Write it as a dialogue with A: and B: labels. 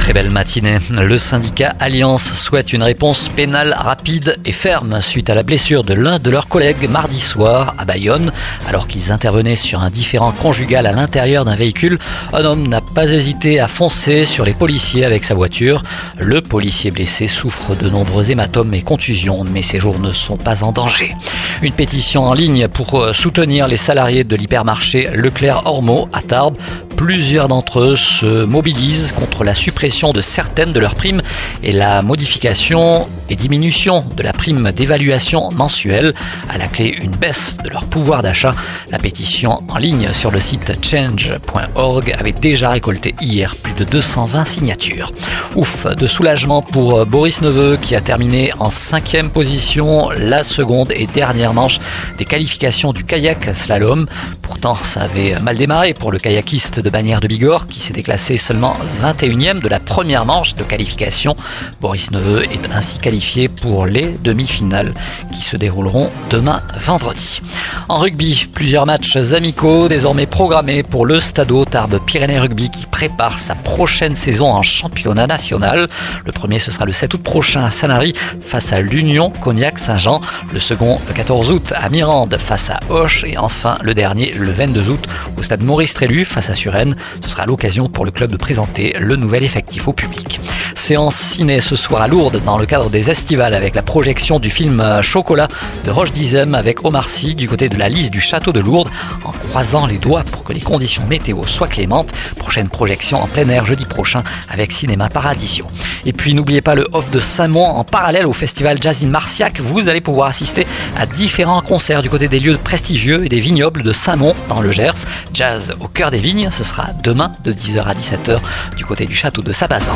A: Très belle matinée. Le syndicat Alliance souhaite une réponse pénale rapide et ferme suite à la blessure de l'un de leurs collègues mardi soir à Bayonne. Alors qu'ils intervenaient sur un différent conjugal à l'intérieur d'un véhicule, un homme n'a pas hésité à foncer sur les policiers avec sa voiture. Le policier blessé souffre de nombreux hématomes et contusions, mais ses jours ne sont pas en danger. Une pétition en ligne pour soutenir les salariés de l'hypermarché Leclerc Ormeau à Tarbes Plusieurs d'entre eux se mobilisent contre la suppression de certaines de leurs primes et la modification et diminution de la prime d'évaluation mensuelle. À la clé, une baisse de leur pouvoir d'achat. La pétition en ligne sur le site change.org avait déjà récolté hier plus de 220 signatures. Ouf, de soulagement pour Boris Neveu qui a terminé en cinquième position la seconde et dernière manche des qualifications du kayak slalom. Pourtant, ça avait mal démarré pour le kayakiste de Bannière de Bigorre qui s'est déclassé seulement 21e de la première manche de qualification. Boris Neveu est ainsi qualifié pour les demi-finales qui se dérouleront demain vendredi. En rugby, plusieurs matchs amicaux désormais programmés pour le Stadeau Tarbes Pyrénées Rugby qui prépare sa prochaine saison en championnat national. Le premier ce sera le 7 août prochain à Sanary face à l'Union Cognac Saint-Jean. Le second le 14 août à Mirande face à Hoche et enfin le dernier le 22 août au stade Maurice Trélu face à Suresnes. Ce sera l'occasion pour le club de présenter le nouvel effectif au public. Séance ciné ce soir à Lourdes dans le cadre des estivales avec la projection du film Chocolat de Roche Dizem avec Omar Sy du côté de la liste du château de Lourdes en croisant les doigts pour que les conditions météo soient clémentes. Prochaine projection en plein air jeudi prochain avec Cinéma Paradisio. Et puis n'oubliez pas le off de Saint-Mont en parallèle au festival Jazz in Marciac. Vous allez pouvoir assister à différents concerts du côté des lieux prestigieux et des vignobles de Saint-Mont dans le Gers. Jazz au cœur des vignes, ce sera demain de 10h à 17h du côté du château de Sabazan.